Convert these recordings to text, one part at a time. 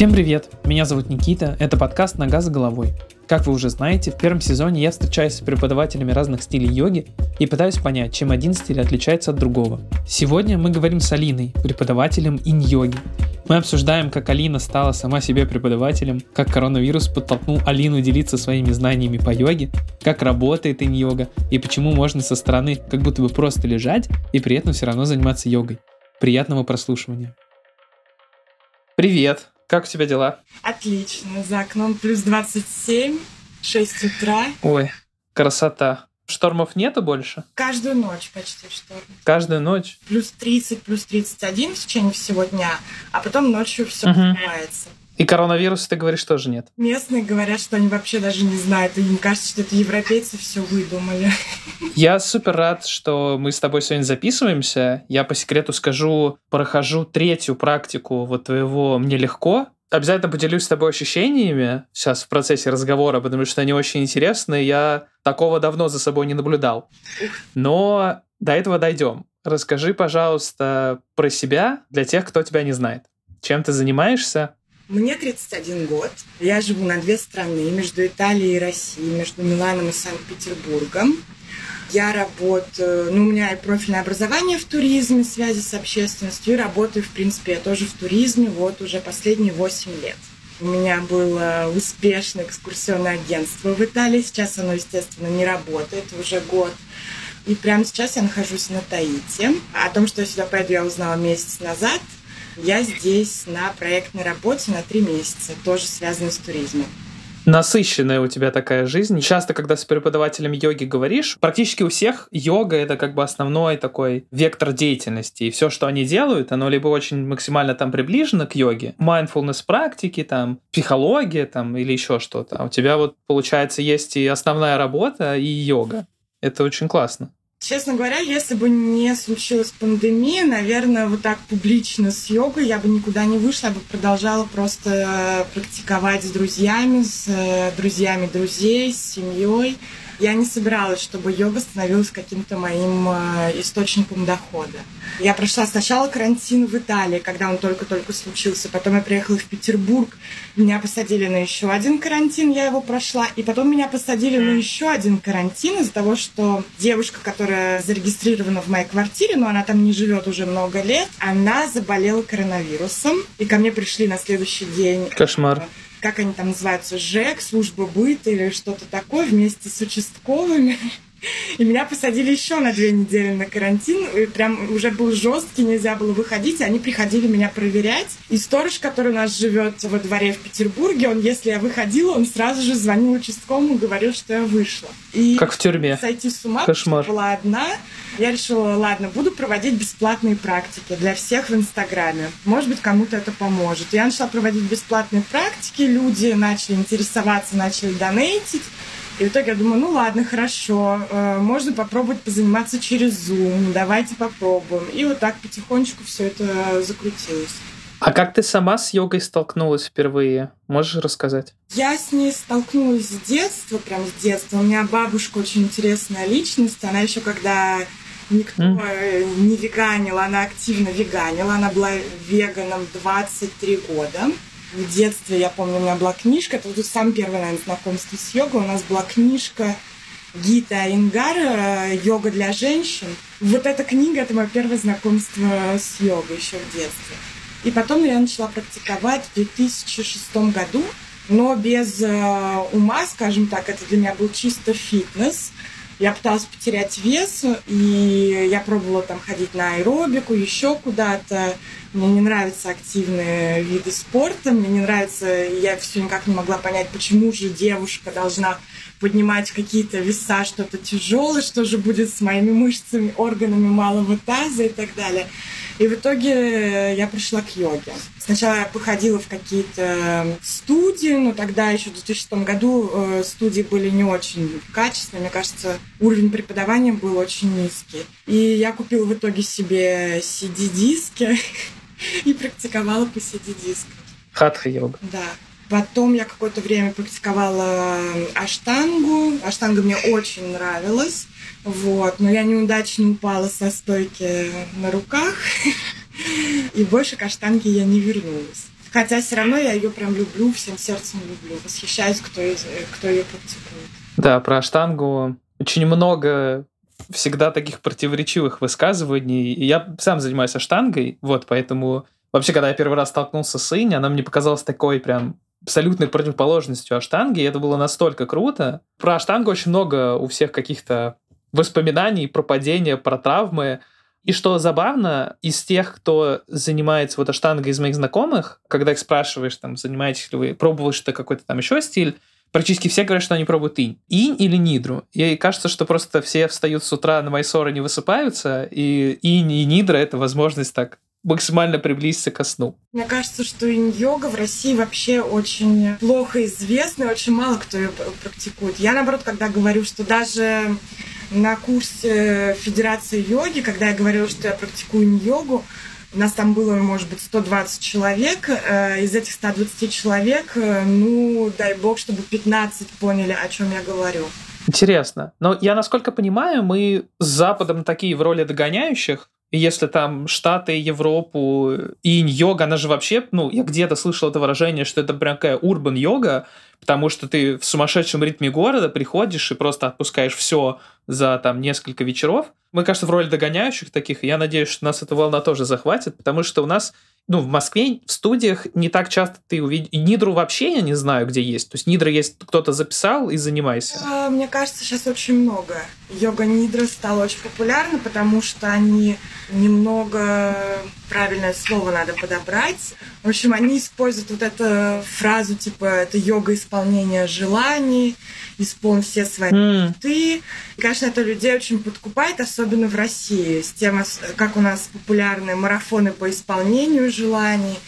Всем привет! Меня зовут Никита, это подкаст «Нога за головой». Как вы уже знаете, в первом сезоне я встречаюсь с преподавателями разных стилей йоги и пытаюсь понять, чем один стиль отличается от другого. Сегодня мы говорим с Алиной, преподавателем инь-йоги. Мы обсуждаем, как Алина стала сама себе преподавателем, как коронавирус подтолкнул Алину делиться своими знаниями по йоге, как работает инь-йога и почему можно со стороны как будто бы просто лежать и при этом все равно заниматься йогой. Приятного прослушивания. Привет! Как у тебя дела? Отлично. За окном плюс 27, 6 утра. Ой, красота. Штормов нету больше? Каждую ночь почти шторм. Каждую ночь? Плюс 30, плюс 31 в течение всего дня, а потом ночью все угу. И коронавируса, ты говоришь, тоже нет? Местные говорят, что они вообще даже не знают. И им кажется, что это европейцы все выдумали. Я супер рад, что мы с тобой сегодня записываемся. Я по секрету скажу, прохожу третью практику вот твоего «Мне легко», обязательно поделюсь с тобой ощущениями сейчас в процессе разговора, потому что они очень интересные. Я такого давно за собой не наблюдал. Но до этого дойдем. Расскажи, пожалуйста, про себя для тех, кто тебя не знает. Чем ты занимаешься? Мне 31 год. Я живу на две страны, между Италией и Россией, между Миланом и Санкт-Петербургом. Я работаю, ну, у меня профильное образование в туризме, связи с общественностью, и работаю, в принципе, я тоже в туризме вот уже последние 8 лет. У меня было успешное экскурсионное агентство в Италии. Сейчас оно, естественно, не работает уже год. И прямо сейчас я нахожусь на Таити. О том, что я сюда пойду, я узнала месяц назад. Я здесь на проектной работе на три месяца, тоже связанной с туризмом. Насыщенная у тебя такая жизнь. Часто, когда с преподавателем йоги говоришь, практически у всех йога — это как бы основной такой вектор деятельности. И все, что они делают, оно либо очень максимально там приближено к йоге, mindfulness практики, там, психология там, или еще что-то. А у тебя вот, получается, есть и основная работа, и йога. Это очень классно. Честно говоря, если бы не случилась пандемия, наверное, вот так публично с йогой я бы никуда не вышла, я бы продолжала просто практиковать с друзьями, с э, друзьями друзей, с семьей я не собиралась, чтобы йога становилась каким-то моим э, источником дохода. Я прошла сначала карантин в Италии, когда он только-только случился. Потом я приехала в Петербург. Меня посадили на еще один карантин, я его прошла. И потом меня посадили на еще один карантин из-за того, что девушка, которая зарегистрирована в моей квартире, но она там не живет уже много лет, она заболела коронавирусом. И ко мне пришли на следующий день. Кошмар как они там называются, ЖЭК, служба быта или что-то такое, вместе с участковыми. И меня посадили еще на две недели на карантин. И прям уже был жесткий, нельзя было выходить. И они приходили меня проверять. И сторож, который у нас живет во дворе в Петербурге, он, если я выходила, он сразу же звонил участковому, говорил, что я вышла. И как в тюрьме. Сойти с ума, Кошмар. была одна. Я решила, ладно, буду проводить бесплатные практики для всех в Инстаграме. Может быть, кому-то это поможет. Я начала проводить бесплатные практики, люди начали интересоваться, начали донейтить. И в итоге я думаю, ну ладно, хорошо, э, можно попробовать позаниматься через Zoom, давайте попробуем. И вот так потихонечку все это закрутилось. А как ты сама с йогой столкнулась впервые? Можешь рассказать? Я с ней столкнулась с детства, прям с детства. У меня бабушка очень интересная личность. Она еще когда никто mm. не веганил, она активно веганила. Она была веганом 23 года в детстве, я помню, у меня была книжка, это вот самое первое, наверное, знакомство с йогой, у нас была книжка Гита Ингар «Йога для женщин». Вот эта книга – это мое первое знакомство с йогой еще в детстве. И потом я начала практиковать в 2006 году, но без э, ума, скажем так, это для меня был чисто фитнес. Я пыталась потерять вес, и я пробовала там ходить на аэробику, еще куда-то. Мне не нравятся активные виды спорта, мне не нравится, я все никак не могла понять, почему же девушка должна поднимать какие-то веса, что-то тяжелое, что же будет с моими мышцами, органами малого таза и так далее. И в итоге я пришла к йоге. Сначала я походила в какие-то студии, но тогда еще в 2006 году э, студии были не очень качественные. Мне кажется, уровень преподавания был очень низкий. И я купила в итоге себе CD-диски и практиковала по CD-дискам. Хатха-йога. Да. Потом я какое-то время практиковала аштангу. Аштанга мне очень нравилась. Вот. Но я неудачно упала со стойки на руках. И больше к аштанге я не вернулась. Хотя все равно я ее прям люблю, всем сердцем люблю. Восхищаюсь, кто, из, кто ее практикует. Да, про аштангу очень много всегда таких противоречивых высказываний. Я сам занимаюсь аштангой, вот, поэтому вообще, когда я первый раз столкнулся с Иней, она мне показалась такой прям абсолютной противоположностью аштанги, и это было настолько круто. Про аштангу очень много у всех каких-то воспоминаний про падения, про травмы. И что забавно, из тех, кто занимается вот аштангой из моих знакомых, когда их спрашиваешь, там, занимаетесь ли вы, пробовали что-то какой-то там еще стиль, практически все говорят, что они пробуют инь. Инь или нидру. И кажется, что просто все встают с утра на майсоры не высыпаются, и инь и нидра — это возможность так максимально приблизиться ко сну. Мне кажется, что инь-йога в России вообще очень плохо известна, очень мало кто ее практикует. Я, наоборот, когда говорю, что даже на курсе Федерации йоги, когда я говорила, что я практикую инь-йогу, нас там было, может быть, 120 человек. Э, из этих 120 человек, э, ну, дай бог, чтобы 15 поняли, о чем я говорю. Интересно. Но я, насколько понимаю, мы с Западом такие в роли догоняющих, если там Штаты, Европу, инь-йога, она же вообще, ну, я где-то слышал это выражение, что это прям такая урбан-йога, потому что ты в сумасшедшем ритме города приходишь и просто отпускаешь все за там несколько вечеров. Мы, кажется, в роли догоняющих таких, я надеюсь, что нас эта волна тоже захватит, потому что у нас ну, в Москве в студиях не так часто ты увидишь. Нидру вообще я не знаю, где есть. То есть Нидра есть, кто-то записал и занимайся. А, мне кажется, сейчас очень много. Йога Нидра стала очень популярна, потому что они немного правильное слово надо подобрать. В общем, они используют вот эту фразу, типа, это йога исполнения желаний, исполнить все свои mm. мечты. И, конечно, это людей очень подкупает, особенно в России, с тем, как у нас популярны марафоны по исполнению желаний,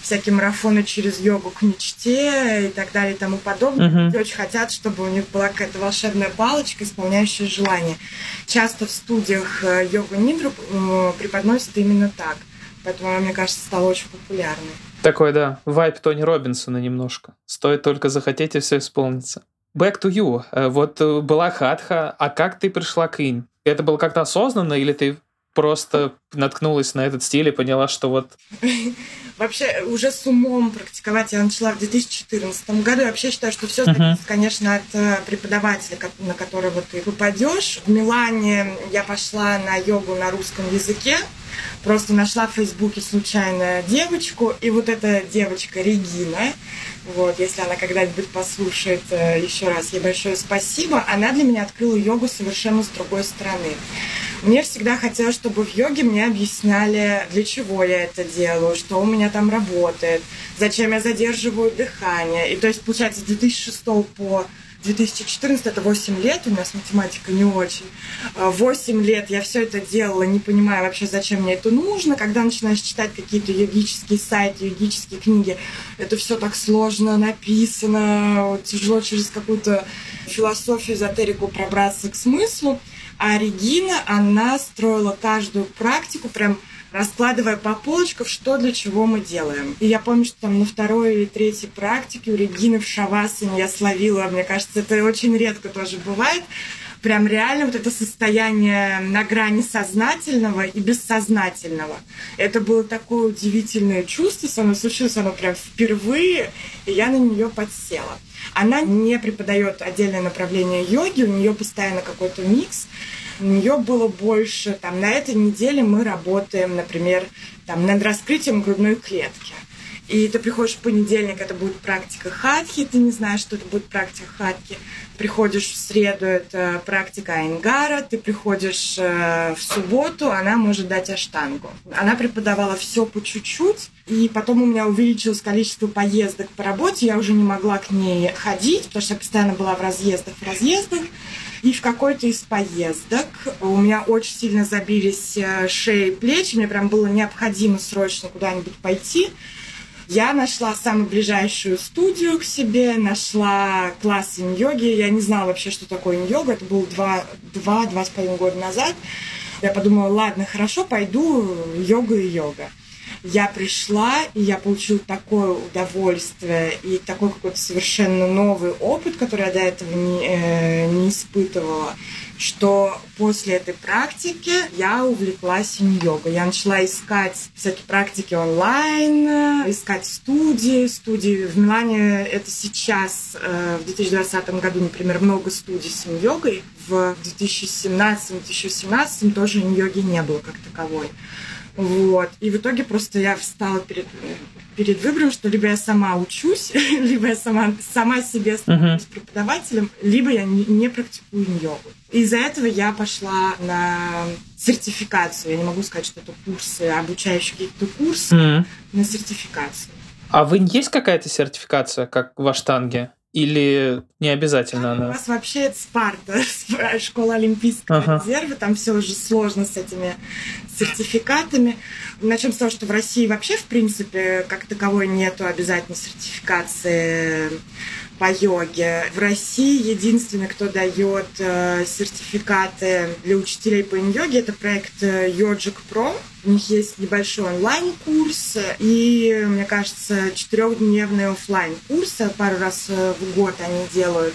всякие марафоны через йогу к мечте и так далее и тому подобное. Uh-huh. Люди очень хотят, чтобы у них была какая-то волшебная палочка, исполняющая желание. Часто в студиях э, йога нидру э, преподносят именно так. Поэтому она, мне кажется, стала очень популярной. Такой, да, вайп Тони Робинсона немножко. Стоит только захотеть, и все исполнится. Back to you. Э, вот э, была хатха, а как ты пришла к инь? Это было как-то осознанно, или ты просто наткнулась на этот стиль и поняла, что вот... Вообще, уже с умом практиковать я начала в 2014 году. Я вообще считаю, что все зависит, uh-huh. конечно, от э, преподавателя, на которого ты попадешь. В Милане я пошла на йогу на русском языке. Просто нашла в Фейсбуке случайно девочку, и вот эта девочка Регина, вот, если она когда-нибудь послушает э, еще раз, ей большое спасибо, она для меня открыла йогу совершенно с другой стороны. Мне всегда хотелось, чтобы в йоге мне объясняли, для чего я это делаю, что у меня там работает, зачем я задерживаю дыхание. И то есть, получается, с 2006 по 2014 это 8 лет, у нас математика не очень. 8 а, лет я все это делала, не понимая вообще, зачем мне это нужно. Когда начинаешь читать какие-то йогические сайты, йогические книги, это все так сложно написано, тяжело через какую-то философию, эзотерику пробраться к смыслу. А Регина, она строила каждую практику прям раскладывая по полочкам, что для чего мы делаем. И я помню, что там на второй или третьей практике у Регины в Шавасане я словила, мне кажется, это очень редко тоже бывает, прям реально вот это состояние на грани сознательного и бессознательного. Это было такое удивительное чувство, со мной случилось оно прям впервые, и я на нее подсела. Она не преподает отдельное направление йоги, у нее постоянно какой-то микс, у нее было больше, там, на этой неделе мы работаем, например, там, над раскрытием грудной клетки. И ты приходишь в понедельник, это будет практика хатхи, ты не знаешь, что это будет практика хатхи. Приходишь в среду, это практика айнгара, ты приходишь э, в субботу, она может дать аштангу. Она преподавала все по чуть-чуть, и потом у меня увеличилось количество поездок по работе, я уже не могла к ней ходить, потому что я постоянно была в разъездах, в разъездах. И в какой-то из поездок у меня очень сильно забились э, шеи и плечи, мне прям было необходимо срочно куда-нибудь пойти. Я нашла самую ближайшую студию к себе, нашла класс инь-йоги. Я не знала вообще, что такое инь-йога. Это было два, два, два с половиной года назад. Я подумала, ладно, хорошо, пойду йога и йога я пришла, и я получила такое удовольствие и такой какой-то совершенно новый опыт, который я до этого не, э, не испытывала. что после этой практики я увлеклась инь-йогой. Я начала искать всякие практики онлайн, искать студии. Студии в Милане это сейчас, э, в 2020 году, например, много студий с инь-йогой. В 2017-2017 тоже инь-йоги не было как таковой. Вот. И в итоге просто я встала перед, перед выбором, что либо я сама учусь, либо я сама, сама себе становлюсь uh-huh. преподавателем, либо я не, не практикую йогу. Из-за этого я пошла на сертификацию. Я не могу сказать, что это курсы, обучающие какие-то курсы, uh-huh. на сертификацию. А вы есть какая-то сертификация, как в Аштанге? Или не обязательно она? У нас вообще это Спарта, школа Олимпийского ага. резерва, там все уже сложно с этими сертификатами. Начнем с того, что в России вообще, в принципе, как таковой нету обязательной сертификации по йоге. В России единственный, кто дает э, сертификаты для учителей по йоге, это проект Yogic э, Pro. У них есть небольшой онлайн-курс и, мне кажется, четырехдневный офлайн курс Пару раз э, в год они делают.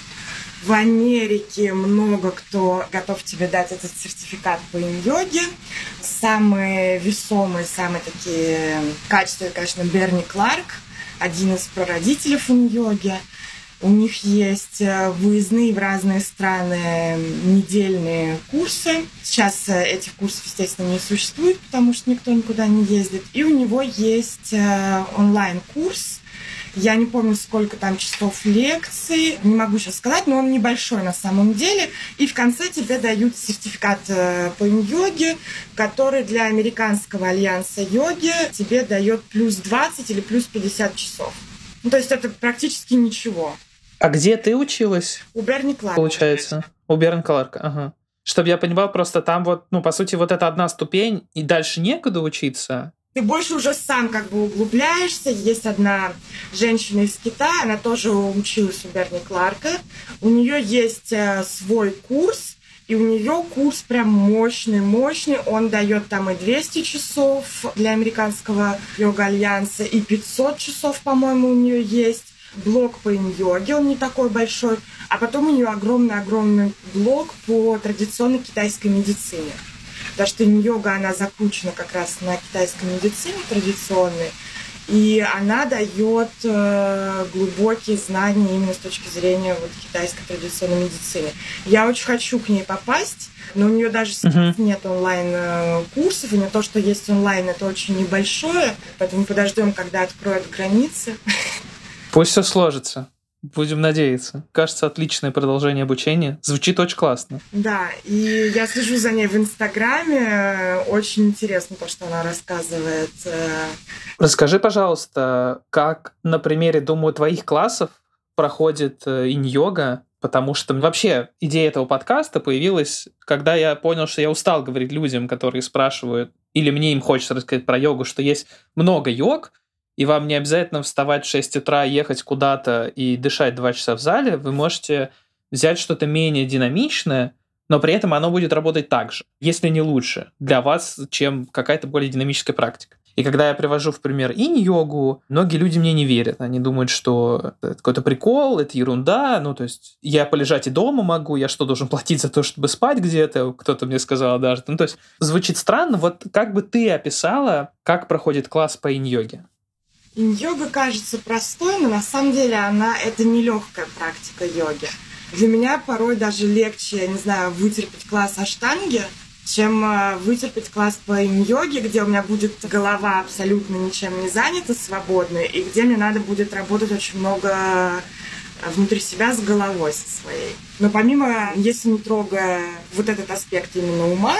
В Америке много кто готов тебе дать этот сертификат по йоге. Самые весомые, самые такие качественные, конечно, Берни Кларк, один из прародителей йоги у них есть э, выездные в разные страны недельные курсы. Сейчас э, этих курсов, естественно, не существует, потому что никто никуда не ездит. И у него есть э, онлайн-курс. Я не помню, сколько там часов лекций, не могу сейчас сказать, но он небольшой на самом деле. И в конце тебе дают сертификат по йоге, который для американского альянса йоги тебе дает плюс 20 или плюс 50 часов. Ну, то есть это практически ничего. А где ты училась? У Берни Кларка. Получается. У Берни Кларка, ага. Чтобы я понимал, просто там вот, ну, по сути, вот это одна ступень, и дальше некуда учиться. Ты больше уже сам как бы углубляешься. Есть одна женщина из Китая, она тоже училась у Берни Кларка. У нее есть э, свой курс, и у нее курс прям мощный, мощный. Он дает там и 200 часов для американского йога-альянса, и 500 часов, по-моему, у нее есть блок по инь-йоге, он не такой большой, а потом у нее огромный-огромный блок по традиционной китайской медицине. Потому что инь-йога, она закручена как раз на китайской медицине традиционной, и она дает э, глубокие знания именно с точки зрения вот, китайской традиционной медицины. Я очень хочу к ней попасть, но у нее даже сейчас uh-huh. нет онлайн-курсов, и не то, что есть онлайн, это очень небольшое, поэтому подождем, когда откроют границы. Пусть все сложится. Будем надеяться. Кажется, отличное продолжение обучения. Звучит очень классно. Да, и я слежу за ней в Инстаграме. Очень интересно то, что она рассказывает. Расскажи, пожалуйста, как на примере, думаю, твоих классов проходит э, инь-йога, потому что вообще идея этого подкаста появилась, когда я понял, что я устал говорить людям, которые спрашивают, или мне им хочется рассказать про йогу, что есть много йог, и вам не обязательно вставать в 6 утра, ехать куда-то и дышать 2 часа в зале, вы можете взять что-то менее динамичное, но при этом оно будет работать так же, если не лучше для вас, чем какая-то более динамическая практика. И когда я привожу в пример инь-йогу, многие люди мне не верят. Они думают, что это какой-то прикол, это ерунда. Ну, то есть я полежать и дома могу, я что, должен платить за то, чтобы спать где-то? Кто-то мне сказал даже. Ну, то есть звучит странно. Вот как бы ты описала, как проходит класс по инь-йоге? Йога кажется простой, но на самом деле она это не легкая практика йоги. Для меня порой даже легче, я не знаю, вытерпеть класс аштанги, чем э, вытерпеть класс по инь-йоге, где у меня будет голова абсолютно ничем не занята, свободная, и где мне надо будет работать очень много э, внутри себя с головой со своей. Но помимо, если не трогая вот этот аспект именно ума,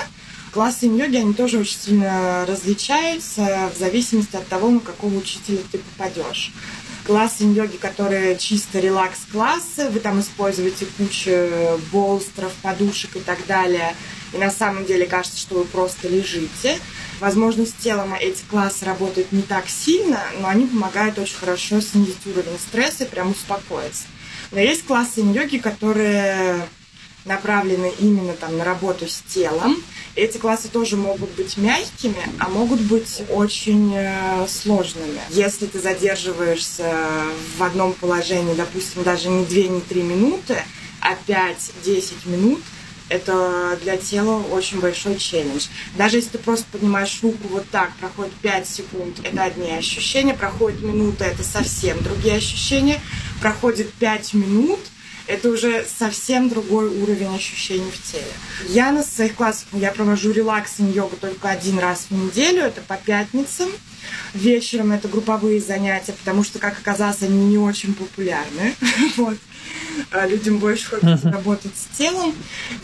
Классы йоги, они тоже очень сильно различаются в зависимости от того, на какого учителя ты попадешь. Классы йоги, которые чисто релакс-классы, вы там используете кучу болстров, подушек и так далее, и на самом деле кажется, что вы просто лежите. Возможно, с телом эти классы работают не так сильно, но они помогают очень хорошо снизить уровень стресса и прям успокоиться. Но есть классы йоги, которые направлены именно там на работу с телом, эти классы тоже могут быть мягкими, а могут быть очень э, сложными. Если ты задерживаешься в одном положении, допустим, даже не 2, не 3 минуты, а 5-10 минут, Это для тела очень большой челлендж. Даже если ты просто поднимаешь руку вот так, проходит 5 секунд, это одни ощущения, проходит минута, это совсем другие ощущения, проходит 5 минут, это уже совсем другой уровень ощущений в теле. Я на своих классах, я провожу релаксинг-йогу только один раз в неделю, это по пятницам. Вечером это групповые занятия, потому что, как оказалось, они не очень популярны. Вот. А людям больше хочется работать с телом.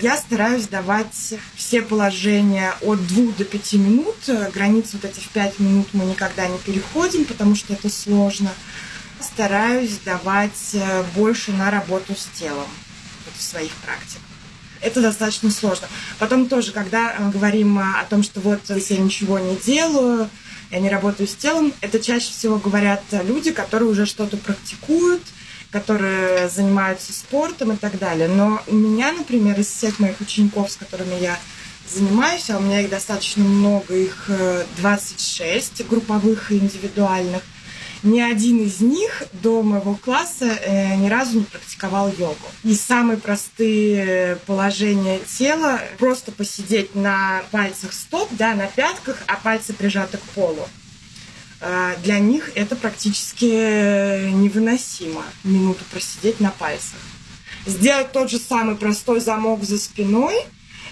Я стараюсь давать все положения от двух до пяти минут. Границы вот эти в пять минут мы никогда не переходим, потому что это сложно. Стараюсь давать э, больше на работу с телом вот в своих практиках. Это достаточно сложно. Потом тоже, когда э, говорим о том, что вот я ничего не делаю, я не работаю с телом, это чаще всего говорят люди, которые уже что-то практикуют, которые занимаются спортом и так далее. Но у меня, например, из всех моих учеников, с которыми я занимаюсь, а у меня их достаточно много, их 26 э, групповых и индивидуальных, ни один из них до моего класса э, ни разу не практиковал йогу. И самые простые положения тела просто посидеть на пальцах стоп, да, на пятках, а пальцы прижаты к полу. Э, для них это практически невыносимо минуту просидеть на пальцах. Сделать тот же самый простой замок за спиной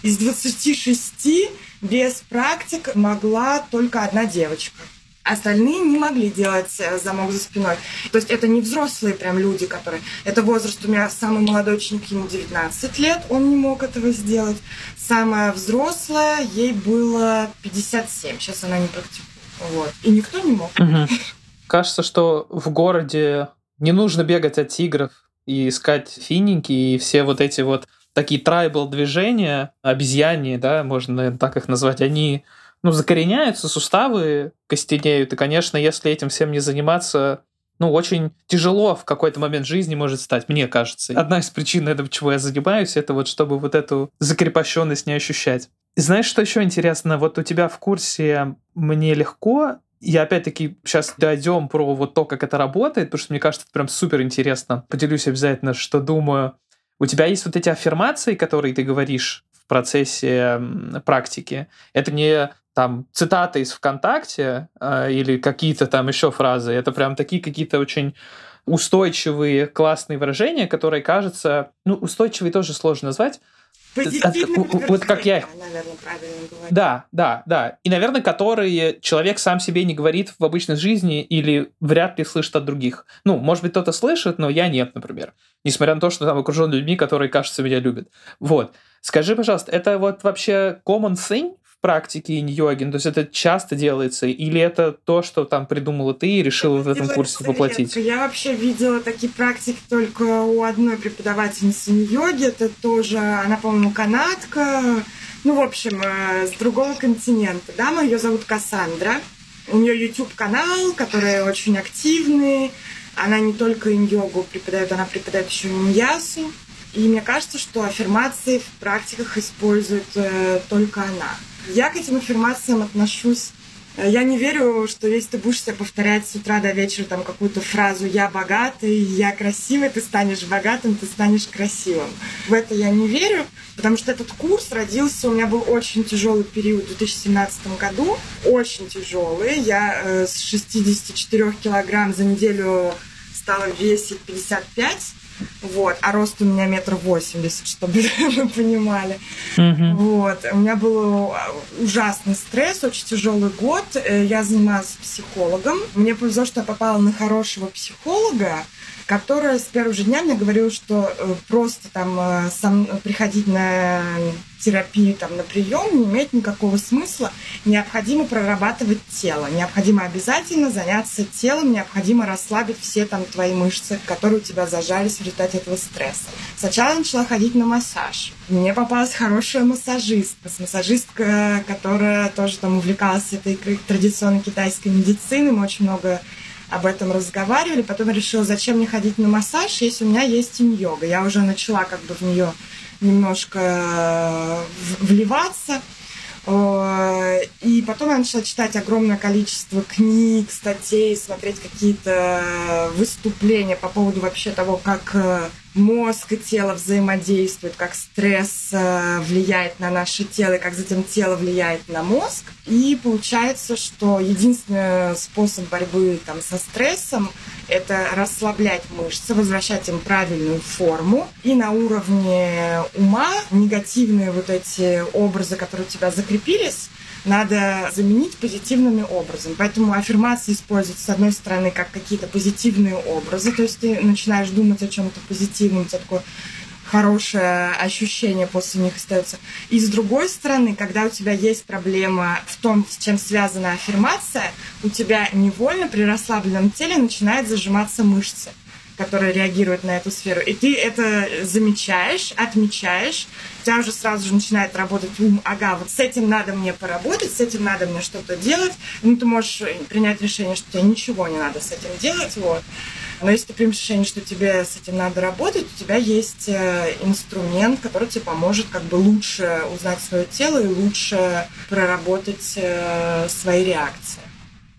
из 26 без практик могла только одна девочка. Остальные не могли делать э, замок за спиной. То есть это не взрослые прям люди, которые... Это возраст у меня самый молодой ученик, ему 19 лет, он не мог этого сделать. Самая взрослая, ей было 57, сейчас она не практикует. Вот. И никто не мог. Угу. Кажется, что в городе не нужно бегать от тигров и искать финики и все вот эти вот такие трайбл движения, обезьяне, да, можно, наверное, так их назвать, они ну, закореняются, суставы костенеют, и, конечно, если этим всем не заниматься, ну, очень тяжело в какой-то момент жизни может стать, мне кажется. Одна из причин этого, чего я занимаюсь, это вот чтобы вот эту закрепощенность не ощущать. И знаешь, что еще интересно? Вот у тебя в курсе «Мне легко» я опять-таки сейчас дойдем про вот то, как это работает, потому что мне кажется, это прям супер интересно. Поделюсь обязательно, что думаю. У тебя есть вот эти аффирмации, которые ты говоришь в процессе практики. Это не там цитаты из ВКонтакте э, или какие-то там еще фразы. Это прям такие какие-то очень устойчивые, классные выражения, которые кажется, ну, устойчивые тоже сложно назвать, вот как я их... Наверное, правильно говорить. Да, да, да. И, наверное, которые человек сам себе не говорит в обычной жизни или вряд ли слышит от других. Ну, может быть, кто-то слышит, но я нет, например. Несмотря на то, что там окружен людьми, которые, кажется, меня любят. Вот. Скажи, пожалуйста, это вот вообще common thing практики инь-йоги? Ну, то есть это часто делается? Или это то, что там придумала ты и решила это в этом курсе воплотить? Редко. Я вообще видела такие практики только у одной преподавательницы инь-йоги. Это тоже, она, по-моему, канадка. Ну, в общем, э, с другого континента. Дама, ее зовут Кассандра. У нее YouTube-канал, который очень активный. Она не только инь-йогу преподает, она преподает еще иньясу. И мне кажется, что аффирмации в практиках использует э, только она. Я к этим аффирмациям отношусь э, я не верю, что если ты будешь себе повторять с утра до вечера там какую-то фразу «я богатый», «я красивый», ты станешь богатым, ты станешь красивым. В это я не верю, потому что этот курс родился, у меня был очень тяжелый период в 2017 году, очень тяжелый. Я э, с 64 килограмм за неделю стала весить 55 вот, а рост у меня метр восемьдесят, чтобы вы понимали. Mm-hmm. Вот, у меня был ужасный стресс, очень тяжелый год. Э, я занималась психологом. Мне повезло, что я попала на хорошего психолога, которая с первого же дня мне говорила, что э, просто там э, сам, приходить на терапию, там, на прием не имеет никакого смысла. Необходимо прорабатывать тело. Необходимо обязательно заняться телом, необходимо расслабить все там твои мышцы, которые у тебя зажались в результате этого стресса. Сначала я начала ходить на массаж. Мне попалась хорошая массажистка, массажистка, которая тоже там увлекалась этой традиционной китайской медициной. Мы очень много об этом разговаривали. Потом решила, зачем мне ходить на массаж, если у меня есть инь-йога. Я уже начала как бы в нее немножко э, вливаться. Э, и потом я начала читать огромное количество книг, статей, смотреть какие-то выступления по поводу вообще того, как э, мозг и тело взаимодействуют, как стресс э, влияет на наше тело, и как затем тело влияет на мозг. И получается, что единственный способ борьбы там, со стрессом – это расслаблять мышцы, возвращать им правильную форму. И на уровне ума негативные вот эти образы, которые у тебя закрепились, надо заменить позитивными образами. Поэтому аффирмации используются, с одной стороны, как какие-то позитивные образы, то есть ты начинаешь думать о чем-то позитивном, у тебя такое хорошее ощущение после них остается. И с другой стороны, когда у тебя есть проблема в том, с чем связана аффирмация, у тебя невольно при расслабленном теле начинает зажиматься мышцы которые реагируют на эту сферу. И ты это замечаешь, отмечаешь, у тебя уже сразу же начинает работать ум, ага, вот с этим надо мне поработать, с этим надо мне что-то делать. Ну, ты можешь принять решение, что тебе ничего не надо с этим делать, вот. Но если ты примешь решение, что тебе с этим надо работать, у тебя есть э, инструмент, который тебе поможет как бы лучше узнать свое тело и лучше проработать э, свои реакции.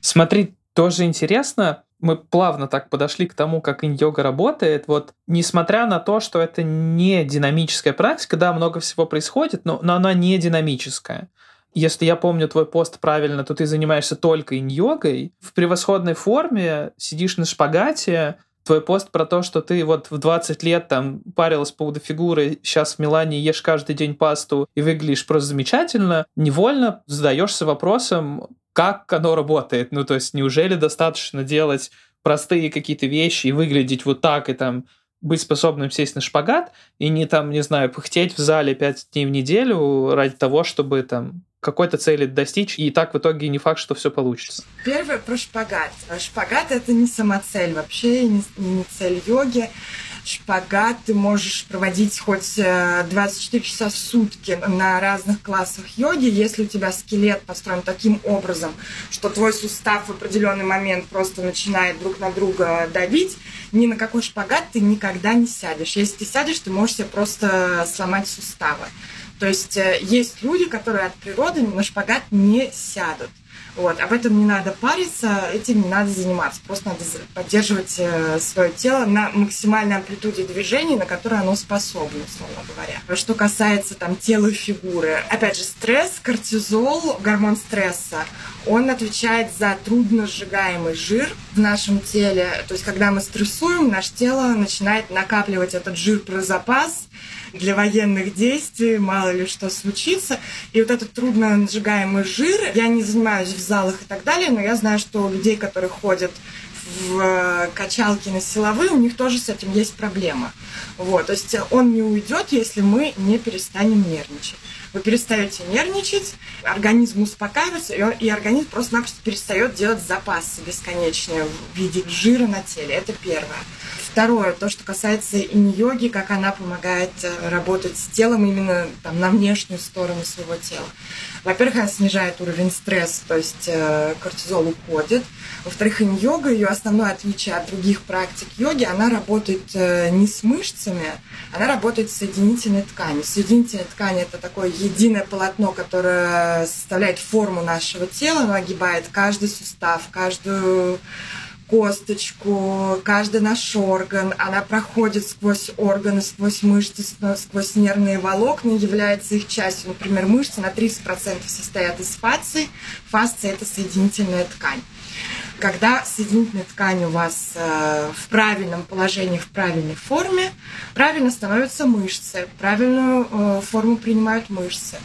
Смотри, тоже интересно, мы плавно так подошли к тому, как инь-йога работает. Вот, несмотря на то, что это не динамическая практика, да, много всего происходит, но, но она не динамическая. Если я помню твой пост правильно, то ты занимаешься только инь-йогой. В превосходной форме сидишь на шпагате, твой пост про то, что ты вот в 20 лет там парилась по поводу фигуры, сейчас в Милане ешь каждый день пасту и выглядишь просто замечательно, невольно задаешься вопросом, как оно работает. Ну, то есть, неужели достаточно делать простые какие-то вещи и выглядеть вот так, и там быть способным сесть на шпагат, и не там, не знаю, пыхтеть в зале пять дней в неделю ради того, чтобы там какой-то цели достичь, и так в итоге не факт, что все получится. Первое про шпагат. Шпагат — это не самоцель вообще, не, не цель йоги шпагат ты можешь проводить хоть 24 э, часа в сутки на разных классах йоги, если у тебя скелет построен таким образом, что твой сустав в определенный момент просто начинает друг на друга давить, ни на какой шпагат ты никогда не сядешь. Если ты сядешь, ты можешь себе просто сломать суставы. То есть э, есть люди, которые от природы на шпагат не сядут. Вот. Об этом не надо париться, этим не надо заниматься. Просто надо поддерживать э, свое тело на максимальной амплитуде движений, на которые оно способно, условно говоря. Что касается там тела и фигуры. Опять же, стресс, кортизол, гормон стресса, он отвечает за трудно сжигаемый жир в нашем теле. То есть, когда мы стрессуем, наше тело начинает накапливать этот жир про запас, для военных действий, мало ли что случится. И вот этот трудно сжигаемый жир, я не занимаюсь в залах и так далее, но я знаю, что у людей, которые ходят в э, качалки на силовые, у них тоже с этим есть проблема. Вот, то есть он не уйдет, если мы не перестанем нервничать. Вы перестаете нервничать, организм успокаивается, и организм просто-напросто перестает делать запасы бесконечные в виде жира на теле. Это первое. Второе, то, что касается инь-йоги, как она помогает э, работать с телом именно там, на внешнюю сторону своего тела. Во-первых, она снижает уровень стресса, то есть э, кортизол уходит. Во-вторых, инь-йога, ее основное отличие от других практик йоги, она работает э, не с мышцами, она работает с соединительной тканью. Соединительная ткань – это такое единое полотно, которое составляет форму нашего тела, оно огибает каждый сустав, каждую косточку, каждый наш орган, она проходит сквозь органы, сквозь мышцы, сквозь нервные волокна, является их частью. Например, мышцы на 30% состоят из фасции. Фасция – это соединительная ткань. Когда соединительная ткань у вас э, в правильном положении, в правильной форме, правильно становятся мышцы, правильную э, форму принимают мышцы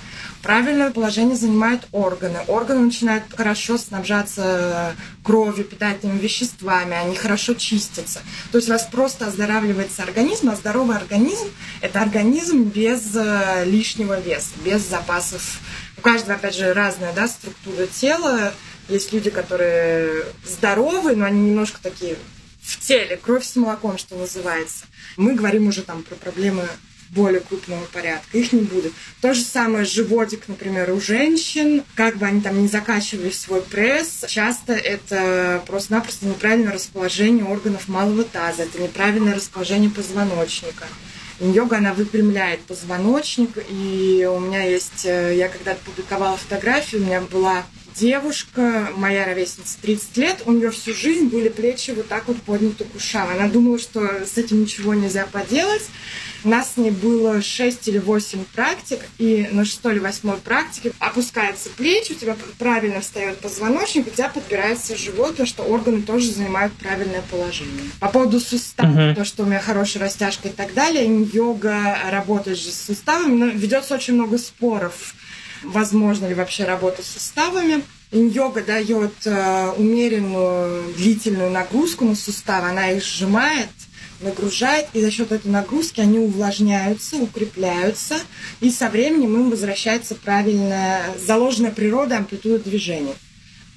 правильное положение занимают органы. Органы начинают хорошо снабжаться кровью, питательными веществами, они хорошо чистятся. То есть у вас просто оздоравливается организм, а здоровый организм – это организм без э, лишнего веса, без запасов. У каждого, опять же, разная да, структура тела. Есть люди, которые здоровы, но они немножко такие в теле, кровь с молоком, что называется. Мы говорим уже там про проблемы более крупного порядка. Их не будет. То же самое животик, например, у женщин. Как бы они там не закачивали свой пресс, часто это просто-напросто неправильное расположение органов малого таза. Это неправильное расположение позвоночника. Йога, она выпрямляет позвоночник, и у меня есть, э, я когда-то публиковала фотографию, у меня была девушка, моя ровесница, 30 лет, у нее всю жизнь были плечи вот так вот подняты к ушам. Она думала, что с этим ничего нельзя поделать. У нас с ней было 6 или 8 практик, и на 6 или 8 практике опускаются плечи, у тебя правильно встает позвоночник, у тебя подбирается живот, потому что органы тоже занимают правильное положение. По поводу суставов, uh-huh. то, что у меня хорошая растяжка и так далее, йога работает же с суставами, но ведется очень много споров возможно ли вообще работа с суставами. Йога дает э, умеренную длительную нагрузку на суставы, она их сжимает, нагружает, и за счет этой нагрузки они увлажняются, укрепляются, и со временем им возвращается правильная заложенная природа амплитуда движения.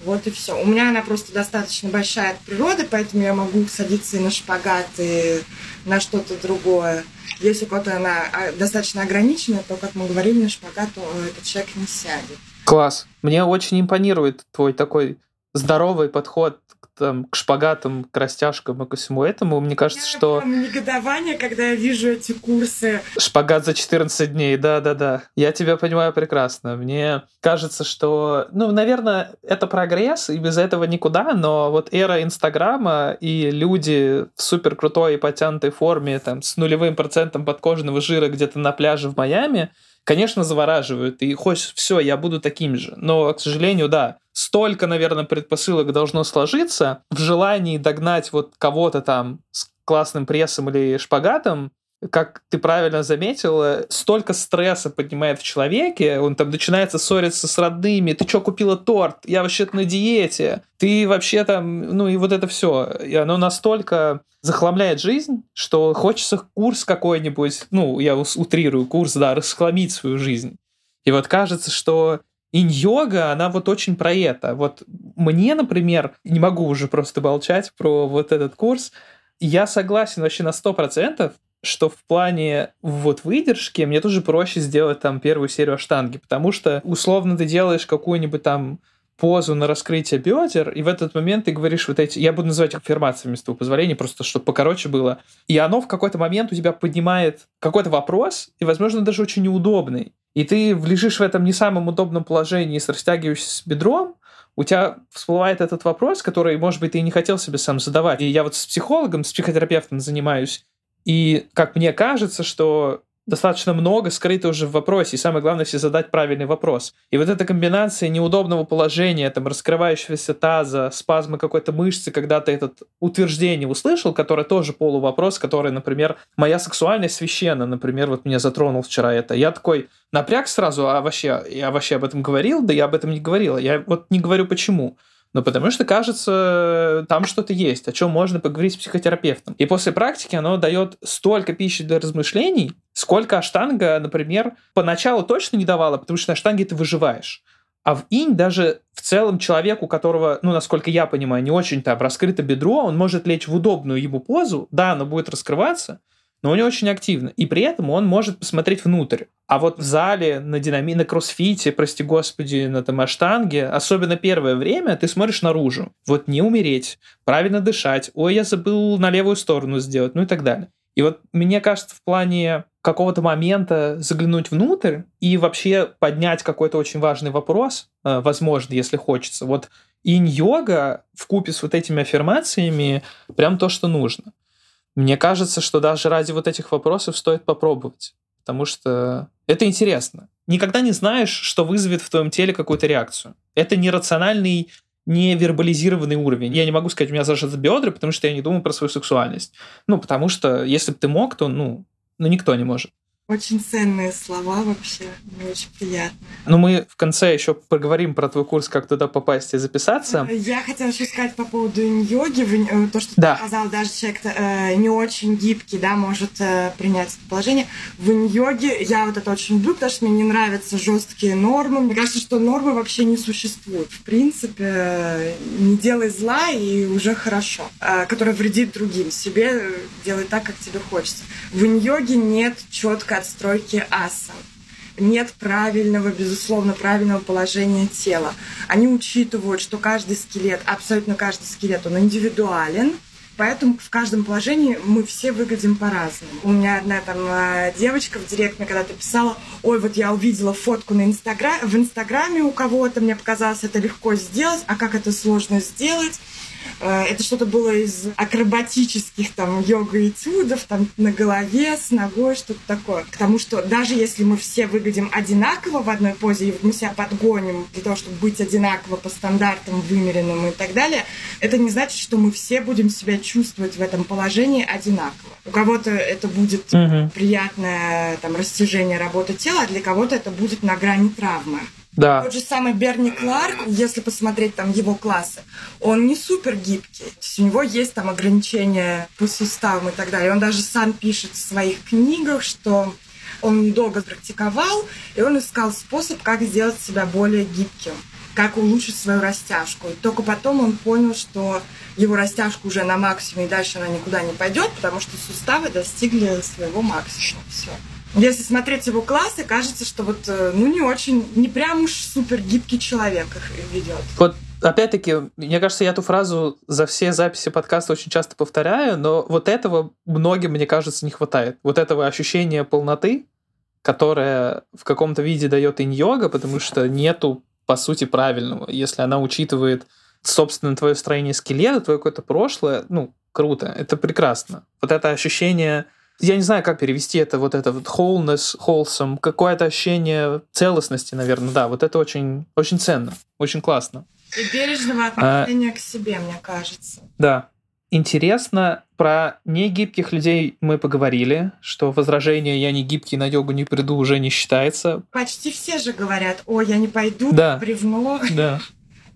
Вот и все. У меня она просто достаточно большая от природы, поэтому я могу садиться и на шпагат, и на что-то другое. Если кого-то она а, достаточно ограничена, то, как мы говорили, на шпагат то этот человек не сядет. Класс. Мне очень импонирует твой такой здоровый подход там, к шпагатам, к растяжкам и ко всему этому. Мне кажется, я что... негодование, когда я вижу эти курсы. Шпагат за 14 дней, да-да-да. Я тебя понимаю прекрасно. Мне кажется, что, ну, наверное, это прогресс, и без этого никуда, но вот эра Инстаграма и люди в супер крутой и потянутой форме, там, с нулевым процентом подкожного жира где-то на пляже в Майами, конечно, завораживают, и хочешь, все, я буду таким же. Но, к сожалению, да, столько, наверное, предпосылок должно сложиться в желании догнать вот кого-то там с классным прессом или шпагатом, как ты правильно заметила, столько стресса поднимает в человеке, он там начинается ссориться с родными, ты что, купила торт? Я вообще-то на диете. Ты вообще там, ну и вот это все. И оно настолько захламляет жизнь, что хочется курс какой-нибудь, ну, я утрирую, курс, да, расхламить свою жизнь. И вот кажется, что инь-йога, она вот очень про это. Вот мне, например, не могу уже просто молчать про вот этот курс, я согласен вообще на 100%, что в плане вот выдержки мне тоже проще сделать там первую серию штанги, потому что условно ты делаешь какую-нибудь там позу на раскрытие бедер, и в этот момент ты говоришь вот эти... Я буду называть их аффирмациями, с твоего позволения, просто чтобы покороче было. И оно в какой-то момент у тебя поднимает какой-то вопрос, и, возможно, даже очень неудобный. И ты лежишь в этом не самом удобном положении с растягиваешься бедром, у тебя всплывает этот вопрос, который, может быть, ты и не хотел себе сам задавать. И я вот с психологом, с психотерапевтом занимаюсь, и как мне кажется, что достаточно много скрыто уже в вопросе, и самое главное все задать правильный вопрос. И вот эта комбинация неудобного положения, там, раскрывающегося таза, спазмы какой-то мышцы, когда ты этот утверждение услышал, которое тоже полувопрос, который, например, моя сексуальность священна, например, вот меня затронул вчера это. Я такой напряг сразу, а вообще, я вообще об этом говорил? Да я об этом не говорила. Я вот не говорю почему но потому что, кажется, там что-то есть, о чем можно поговорить с психотерапевтом. И после практики оно дает столько пищи для размышлений, сколько аштанга, например, поначалу точно не давала, потому что на аштанге ты выживаешь. А в инь даже в целом человек, у которого, ну, насколько я понимаю, не очень там раскрыто бедро, он может лечь в удобную ему позу, да, оно будет раскрываться, но у него очень активно. И при этом он может посмотреть внутрь. А вот в зале, на динами, на кроссфите, прости господи, на там аштанге, особенно первое время, ты смотришь наружу. Вот не умереть, правильно дышать, ой, я забыл на левую сторону сделать, ну и так далее. И вот мне кажется, в плане какого-то момента заглянуть внутрь и вообще поднять какой-то очень важный вопрос, э, возможно, если хочется. Вот инь-йога в купе с вот этими аффирмациями прям то, что нужно. Мне кажется, что даже ради вот этих вопросов стоит попробовать, потому что это интересно. Никогда не знаешь, что вызовет в твоем теле какую-то реакцию. Это нерациональный, не вербализированный уровень. Я не могу сказать, у меня зажаты бедра, потому что я не думаю про свою сексуальность. Ну, потому что если бы ты мог, то, ну, ну никто не может. Очень ценные слова вообще, мне очень приятно. Ну, мы в конце еще поговорим про твой курс, как туда попасть и записаться. Я хотела еще сказать по поводу йоги, э, то, что да. ты сказал, даже человек э, не очень гибкий, да, может э, принять это положение. В йоге я вот это очень люблю, потому что мне не нравятся жесткие нормы. Мне кажется, что нормы вообще не существуют. В принципе, э, не делай зла и уже хорошо, э, которое вредит другим. Себе э, делай так, как тебе хочется. В йоге нет четко отстройки асан. Нет правильного, безусловно, правильного положения тела. Они учитывают, что каждый скелет, абсолютно каждый скелет, он индивидуален, поэтому в каждом положении мы все выглядим по-разному. У меня одна там э, девочка в директ мне когда-то писала, ой, вот я увидела фотку на Инстаграме, в Инстаграме у кого-то, мне показалось это легко сделать, а как это сложно сделать? Э, это что-то было из акробатических там йога-этюдов, там на голове, с ногой, что-то такое. К тому, что даже если мы все выглядим одинаково в одной позе, и мы себя подгоним для того, чтобы быть одинаково по стандартам, вымеренным и так далее, это не значит, что мы все будем себя чувствовать в этом положении одинаково. У кого-то это будет угу. приятное там, растяжение работы тела, а для кого-то это будет на грани травмы. Да. Тот же самый Берни Кларк, если посмотреть там его классы, он не супер гибкий. То есть у него есть там ограничения по суставам и так далее. Он даже сам пишет в своих книгах, что он долго практиковал, и он искал способ, как сделать себя более гибким, как улучшить свою растяжку. И только потом он понял, что его растяжка уже на максимуме, и дальше она никуда не пойдет, потому что суставы достигли своего максимума. Все. Если смотреть его классы, кажется, что вот, э, ну, не очень, не прям уж супер гибкий человек их ведет. Вот опять-таки, мне кажется, я эту фразу за все записи подкаста очень часто повторяю, но вот этого многим, мне кажется, не хватает. Вот этого ощущения полноты, которое в каком-то виде дает инь-йога, потому что нету, по сути, правильного. Если она учитывает, собственно, твое строение скелета, твое какое-то прошлое, ну, круто, это прекрасно. Вот это ощущение я не знаю, как перевести это, вот это вот wholeness, wholesome, какое-то ощущение целостности, наверное, да, вот это очень, очень ценно, очень классно. И бережного а, отношения а, к себе, мне кажется. Да. Интересно, про негибких людей мы поговорили, что возражение «я не гибкий, на йогу не приду» уже не считается. Почти все же говорят «О, я не пойду, да. бревно». Да.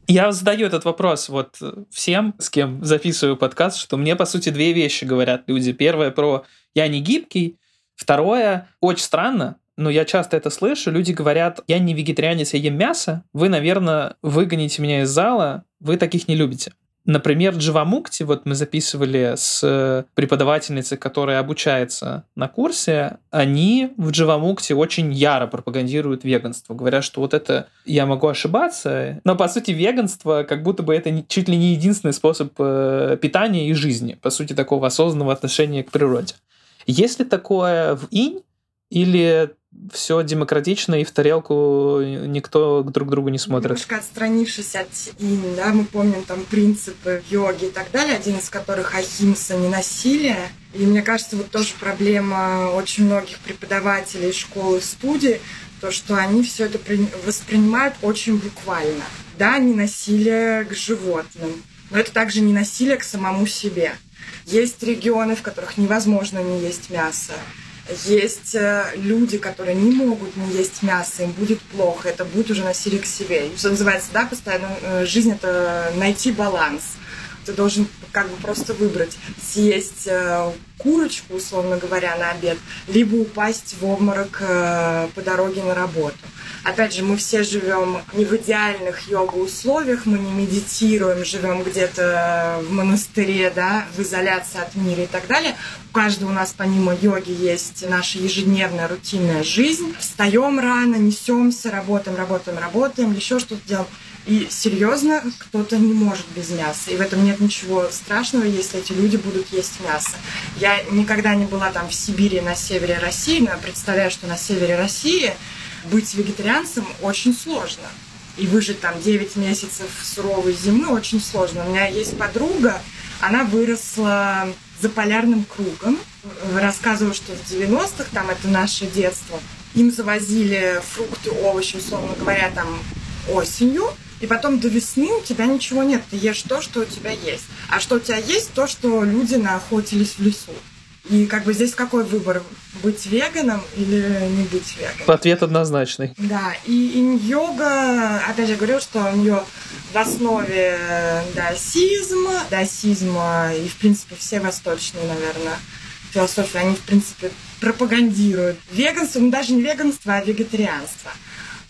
Я задаю этот вопрос вот всем, с кем записываю подкаст, что мне, по сути, две вещи говорят люди. Первое про «я не гибкий», второе «очень странно», но я часто это слышу, люди говорят, я не вегетарианец, я ем мясо, вы, наверное, выгоните меня из зала, вы таких не любите. Например, Дживамукти, вот мы записывали с э, преподавательницей, которая обучается на курсе, они в Дживамукте очень яро пропагандируют веганство. Говорят, что вот это я могу ошибаться, но по сути веганство как будто бы это чуть ли не единственный способ э, питания и жизни, по сути такого осознанного отношения к природе. Есть ли такое в инь, или все демократично, и в тарелку никто друг к другу не смотрит. Немножко отстранившись от ин, да, мы помним там принципы йоги и так далее, один из которых ахимса, не насилие. И мне кажется, вот тоже проблема очень многих преподавателей школы, студии, то, что они все это воспринимают очень буквально. Да, не насилие к животным, но это также не насилие к самому себе. Есть регионы, в которых невозможно не есть мясо. Есть э, люди, которые не могут не есть мясо, им будет плохо, это будет уже насилие к себе. Что называется, да, постоянно э, жизнь это найти баланс. Ты должен как бы просто выбрать, съесть э, курочку, условно говоря, на обед, либо упасть в обморок по дороге на работу. Опять же, мы все живем не в идеальных йога-условиях, мы не медитируем, живем где-то в монастыре, да, в изоляции от мира и так далее. У каждого у нас помимо йоги есть наша ежедневная рутинная жизнь. Встаем рано, несемся, работаем, работаем, работаем, еще что-то делаем. И серьезно, кто-то не может без мяса. И в этом нет ничего страшного, если эти люди будут есть мясо. Я никогда не была там в Сибири, на севере России, но я представляю, что на севере России быть вегетарианцем очень сложно. И выжить там 9 месяцев суровой зимы очень сложно. У меня есть подруга, она выросла за полярным кругом. Рассказывала, что в 90-х, там это наше детство, им завозили фрукты, овощи, условно говоря, там осенью, и потом до весны у тебя ничего нет. Ты ешь то, что у тебя есть. А что у тебя есть, то, что люди наохотились в лесу. И как бы здесь какой выбор? Быть веганом или не быть веганом? Ответ однозначный. Да, и инь-йога, опять же, говорю, что у нее в основе даосизм, даосизм и, в принципе, все восточные, наверное, философии, они, в принципе, пропагандируют веганство, ну даже не веганство, а вегетарианство.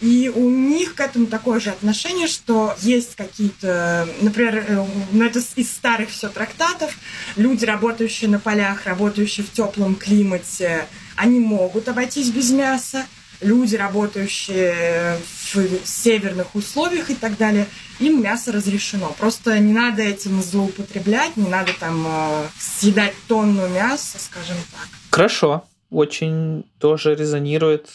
И у них к этому такое же отношение, что есть какие-то, например, э, ну это из старых все трактатов, люди, работающие на полях, работающие в теплом климате, они могут обойтись без мяса. люди, работающие в северных условиях и так далее, им мясо разрешено. Просто не надо этим злоупотреблять, не надо там э, съедать тонну мяса, скажем так. Хорошо, очень тоже резонирует.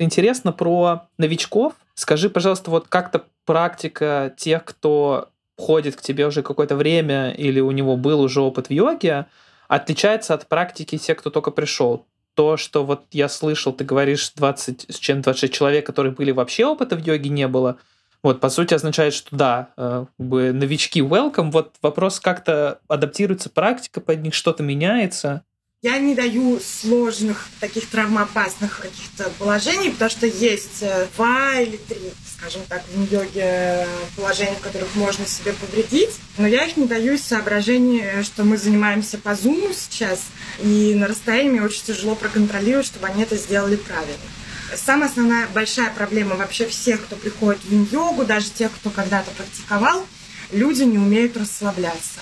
Интересно про новичков. Скажи, пожалуйста, вот как-то практика тех, кто ходит к тебе уже какое-то время или у него был уже опыт в йоге, отличается от практики тех, кто только пришел то, что вот я слышал, ты говоришь 20 с чем 26 человек, которые были вообще опыта в йоге не было, вот, по сути, означает, что да, э, как новички welcome. Вот вопрос, как-то адаптируется практика под них, что-то меняется. Я не даю сложных, таких травмоопасных каких-то положений, потому что есть э, два или три, скажем так, в йоге положений, в которых можно себе повредить. Но я их не даю из соображения, что мы занимаемся по зуму сейчас, и на расстоянии очень тяжело проконтролировать, чтобы они это сделали правильно. Самая основная большая проблема вообще всех, кто приходит в инь-йогу, даже тех, кто когда-то практиковал, люди не умеют расслабляться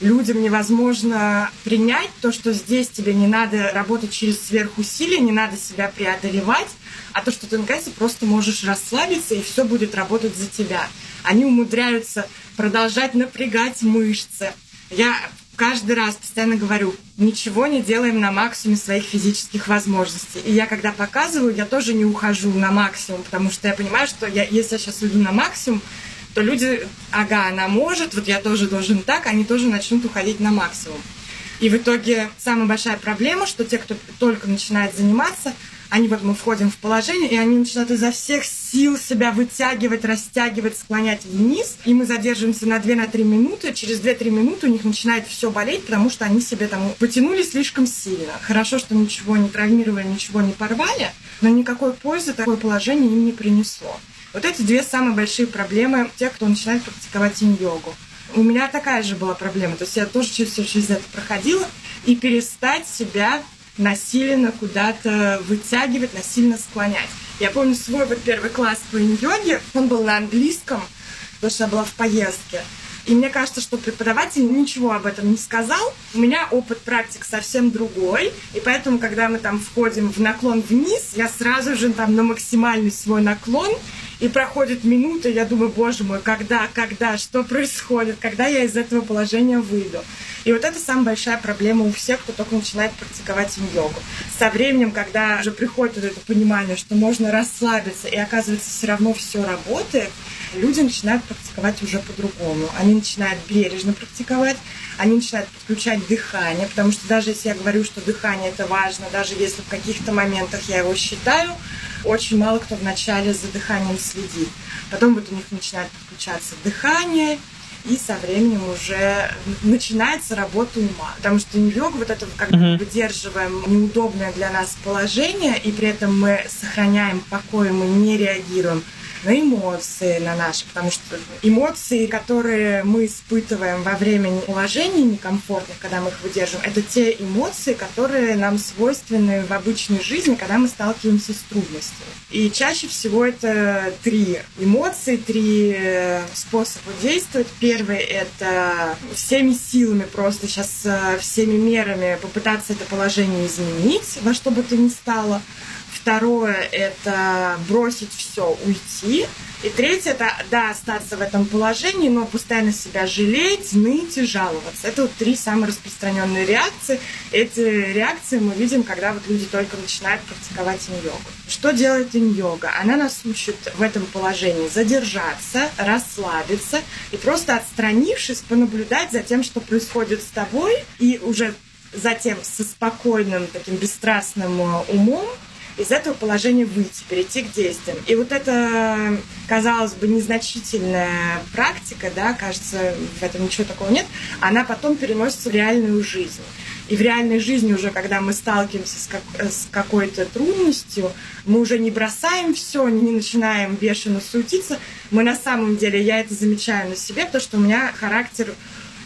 людям невозможно принять то, что здесь тебе не надо работать через сверхусилие, не надо себя преодолевать, а то, что ты наконец просто можешь расслабиться, и все будет работать за тебя. Они умудряются продолжать напрягать мышцы. Я каждый раз постоянно говорю, ничего не делаем на максимуме своих физических возможностей. И я когда показываю, я тоже не ухожу на максимум, потому что я понимаю, что я, если я сейчас уйду на максимум, то люди, ага, она может, вот я тоже должен так, они тоже начнут уходить на максимум. И в итоге самая большая проблема, что те, кто только начинает заниматься, они вот мы входим в положение, и они начинают изо всех сил себя вытягивать, растягивать, склонять вниз, и мы задерживаемся на 2-3 минуты, через 2-3 минуты у них начинает все болеть, потому что они себе там потянули слишком сильно. Хорошо, что ничего не травмировали, ничего не порвали, но никакой пользы такое положение им не принесло. Вот эти две самые большие проблемы тех, кто начинает практиковать инь-йогу. У меня такая же была проблема. То есть я тоже через все через это проходила. И перестать себя насильно куда-то вытягивать, насильно склонять. Я помню свой вот первый класс по инь-йоге. Он был на английском, потому что я была в поездке. И мне кажется, что преподаватель ничего об этом не сказал. У меня опыт практик совсем другой. И поэтому, когда мы там входим в наклон вниз, я сразу же там на максимальный свой наклон и проходит минута, и я думаю, боже мой, когда, когда, что происходит, когда я из этого положения выйду. И вот это самая большая проблема у всех, кто только начинает практиковать йогу. Со временем, когда уже приходит вот это понимание, что можно расслабиться, и оказывается, все равно все работает, люди начинают практиковать уже по-другому. Они начинают бережно практиковать, они начинают подключать дыхание, потому что даже если я говорю, что дыхание это важно, даже если в каких-то моментах я его считаю, очень мало кто вначале за дыханием следит. Потом вот у них начинает подключаться дыхание, и со временем уже начинается работа ума. Потому что йога вот это, когда uh-huh. мы выдерживаем неудобное для нас положение, и при этом мы сохраняем покой, мы не реагируем, на эмоции на наши, потому что эмоции, которые мы испытываем во время положений некомфортных, когда мы их выдерживаем, это те эмоции, которые нам свойственны в обычной жизни, когда мы сталкиваемся с трудностями. И чаще всего это три эмоции, три э, способа действовать. Первый — это всеми силами просто сейчас э, всеми мерами попытаться это положение изменить во что бы то ни стало. Второе – это бросить все, уйти. И третье – это, да, остаться в этом положении, но постоянно себя жалеть, ныть и жаловаться. Это вот три самые распространенные реакции. Эти реакции мы видим, когда вот люди только начинают практиковать инь-йогу. Что делает инь-йога? Она нас учит в этом положении задержаться, расслабиться и просто отстранившись, понаблюдать за тем, что происходит с тобой, и уже затем со спокойным, таким бесстрастным э, умом из этого положения выйти, перейти к действиям. И вот эта, казалось бы, незначительная практика, да, кажется, в этом ничего такого нет, она потом переносится в реальную жизнь. И в реальной жизни уже, когда мы сталкиваемся с, как, с какой-то трудностью, мы уже не бросаем все, не начинаем бешено суетиться. Мы на самом деле, я это замечаю на себе, потому что у меня характер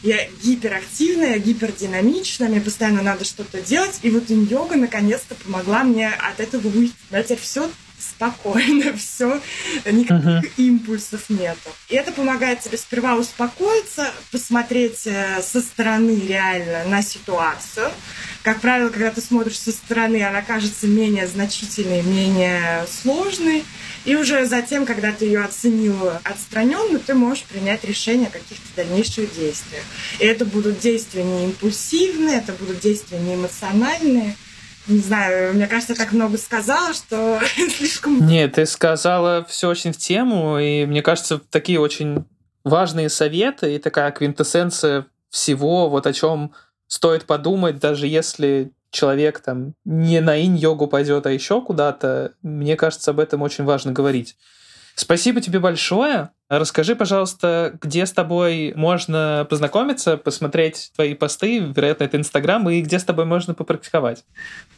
я гиперактивная, гипердинамичная, мне постоянно надо что-то делать. И вот йога наконец-то помогла мне от этого выйти. Да, теперь все спокойно, все, никаких uh-huh. импульсов нету. И это помогает тебе сперва успокоиться, посмотреть э, со стороны реально на ситуацию, Как правило, когда ты смотришь со стороны, она кажется менее значительной, менее сложной. И уже затем, когда ты ее оценила отстраненно, ты можешь принять решение о каких-то дальнейших действиях. И это будут действия не импульсивные, это будут действия не эмоциональные. Не знаю, мне кажется, я так много сказала, что слишком... Нет, ты сказала все очень в тему, и мне кажется, такие очень важные советы и такая квинтэссенция всего, вот о чем стоит подумать, даже если человек там не на инь-йогу пойдет, а еще куда-то, мне кажется, об этом очень важно говорить. Спасибо тебе большое. Расскажи, пожалуйста, где с тобой можно познакомиться, посмотреть твои посты, вероятно, это Инстаграм, и где с тобой можно попрактиковать?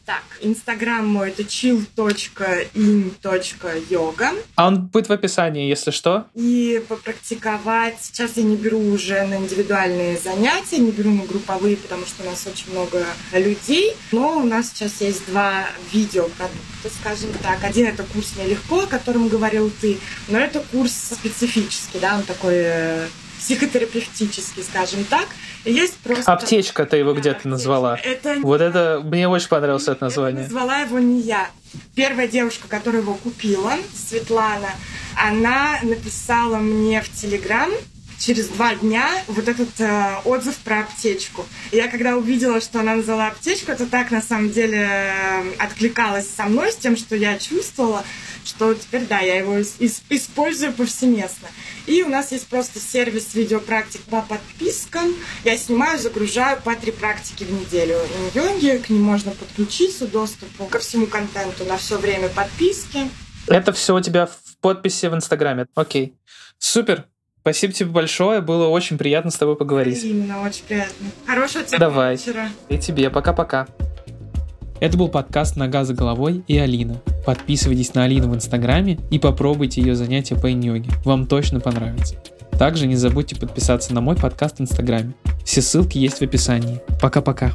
Так, Инстаграм мой это chill.in.yoga. А он будет в описании, если что. И попрактиковать. Сейчас я не беру уже на индивидуальные занятия, не беру на групповые, потому что у нас очень много людей. Но у нас сейчас есть два видеопродукта, скажем так. Один это курс «Нелегко», о котором говорил ты, но это курс специфический да, он такой э, психотерапевтический, скажем так. Есть просто... Аптечка ты его где-то назвала. Это вот это, мне очень понравилось это название. Это назвала его не я. Первая девушка, которая его купила, Светлана, она написала мне в Телеграм, через два дня вот этот э, отзыв про аптечку. И я когда увидела, что она назвала аптечку, это так на самом деле э, откликалось со мной, с тем, что я чувствовала что теперь, да, я его использую повсеместно. И у нас есть просто сервис видеопрактик по подпискам. Я снимаю, загружаю по три практики в неделю йоги. К ним можно подключиться, доступу ко всему контенту на все время подписки. Это все у тебя в подписи в Инстаграме. Окей. Супер. Спасибо тебе большое. Было очень приятно с тобой поговорить. Именно, очень приятно. Хорошего тебе Давай. вечера. И тебе. Пока-пока. Это был подкаст «Нога за головой» и Алина. Подписывайтесь на Алину в Инстаграме и попробуйте ее занятия по иньоге. Вам точно понравится. Также не забудьте подписаться на мой подкаст в Инстаграме. Все ссылки есть в описании. Пока-пока.